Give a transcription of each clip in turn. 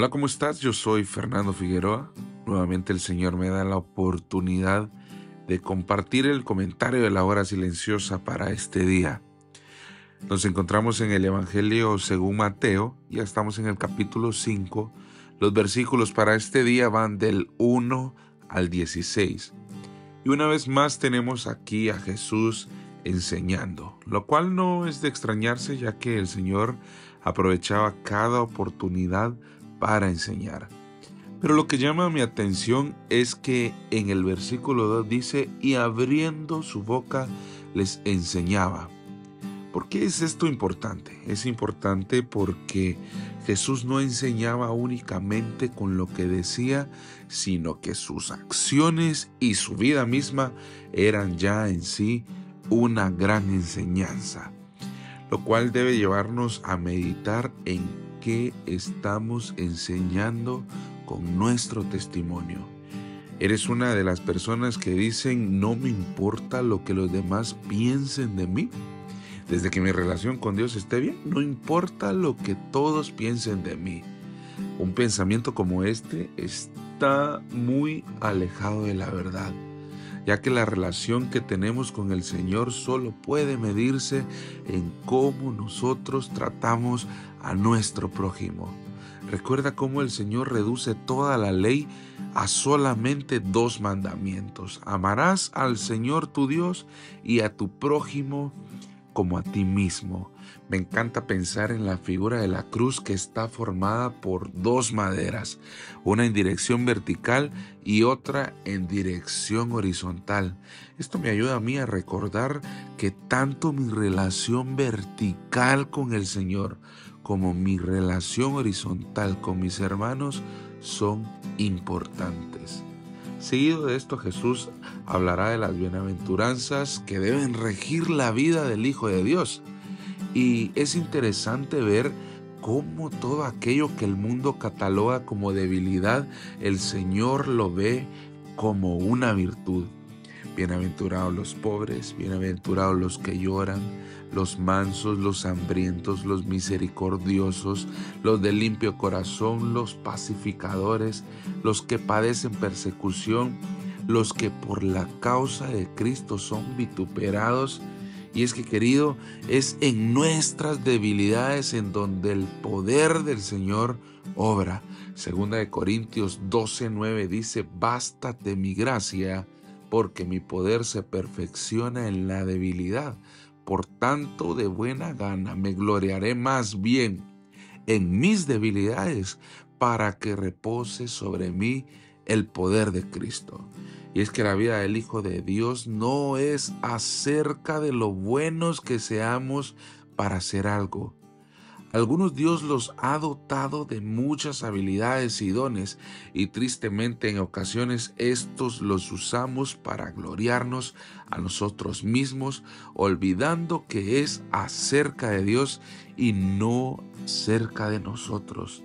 Hola, ¿cómo estás? Yo soy Fernando Figueroa. Nuevamente el Señor me da la oportunidad de compartir el comentario de la hora silenciosa para este día. Nos encontramos en el Evangelio según Mateo, ya estamos en el capítulo 5. Los versículos para este día van del 1 al 16. Y una vez más tenemos aquí a Jesús enseñando, lo cual no es de extrañarse ya que el Señor aprovechaba cada oportunidad para enseñar. Pero lo que llama mi atención es que en el versículo 2 dice, y abriendo su boca les enseñaba. ¿Por qué es esto importante? Es importante porque Jesús no enseñaba únicamente con lo que decía, sino que sus acciones y su vida misma eran ya en sí una gran enseñanza, lo cual debe llevarnos a meditar en qué estamos enseñando con nuestro testimonio. ¿Eres una de las personas que dicen no me importa lo que los demás piensen de mí? Desde que mi relación con Dios esté bien, no importa lo que todos piensen de mí. Un pensamiento como este está muy alejado de la verdad ya que la relación que tenemos con el Señor solo puede medirse en cómo nosotros tratamos a nuestro prójimo. Recuerda cómo el Señor reduce toda la ley a solamente dos mandamientos. Amarás al Señor tu Dios y a tu prójimo como a ti mismo. Me encanta pensar en la figura de la cruz que está formada por dos maderas, una en dirección vertical y otra en dirección horizontal. Esto me ayuda a mí a recordar que tanto mi relación vertical con el Señor como mi relación horizontal con mis hermanos son importantes. Seguido de esto Jesús hablará de las bienaventuranzas que deben regir la vida del Hijo de Dios. Y es interesante ver cómo todo aquello que el mundo cataloga como debilidad, el Señor lo ve como una virtud. Bienaventurados los pobres, bienaventurados los que lloran, los mansos, los hambrientos, los misericordiosos, los de limpio corazón, los pacificadores, los que padecen persecución, los que por la causa de Cristo son vituperados y es que, querido, es en nuestras debilidades en donde el poder del Señor obra. Segunda de Corintios 12:9 dice, "Bástate mi gracia, porque mi poder se perfecciona en la debilidad. Por tanto, de buena gana me gloriaré más bien en mis debilidades, para que repose sobre mí el poder de Cristo." Y es que la vida del Hijo de Dios no es acerca de lo buenos que seamos para hacer algo. Algunos Dios los ha dotado de muchas habilidades y dones y tristemente en ocasiones estos los usamos para gloriarnos a nosotros mismos, olvidando que es acerca de Dios y no cerca de nosotros.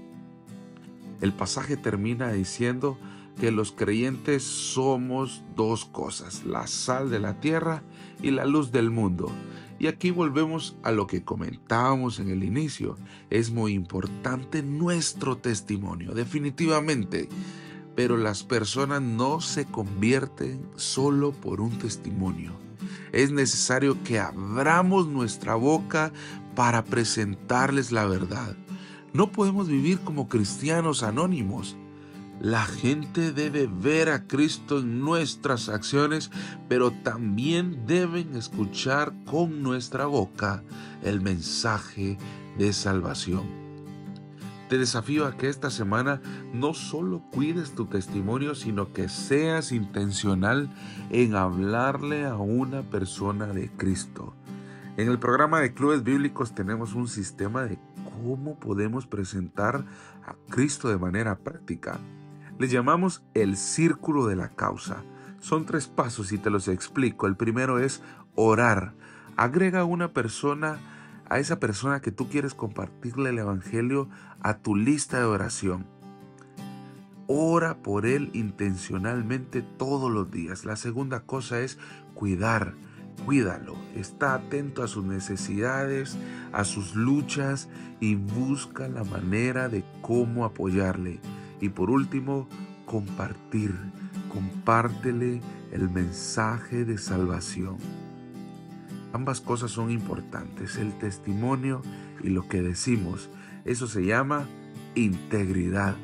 El pasaje termina diciendo, que los creyentes somos dos cosas, la sal de la tierra y la luz del mundo. Y aquí volvemos a lo que comentábamos en el inicio. Es muy importante nuestro testimonio, definitivamente. Pero las personas no se convierten solo por un testimonio. Es necesario que abramos nuestra boca para presentarles la verdad. No podemos vivir como cristianos anónimos la gente debe ver a Cristo en nuestras acciones, pero también deben escuchar con nuestra boca el mensaje de salvación. Te desafío a que esta semana no solo cuides tu testimonio, sino que seas intencional en hablarle a una persona de Cristo. En el programa de clubes bíblicos tenemos un sistema de cómo podemos presentar a Cristo de manera práctica. Le llamamos el círculo de la causa. Son tres pasos y te los explico. El primero es orar. Agrega a una persona, a esa persona que tú quieres compartirle el Evangelio, a tu lista de oración. Ora por él intencionalmente todos los días. La segunda cosa es cuidar. Cuídalo, está atento a sus necesidades, a sus luchas y busca la manera de cómo apoyarle. Y por último, compartir. Compártele el mensaje de salvación. Ambas cosas son importantes, el testimonio y lo que decimos. Eso se llama integridad.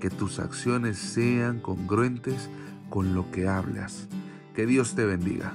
Que tus acciones sean congruentes con lo que hablas. Que Dios te bendiga.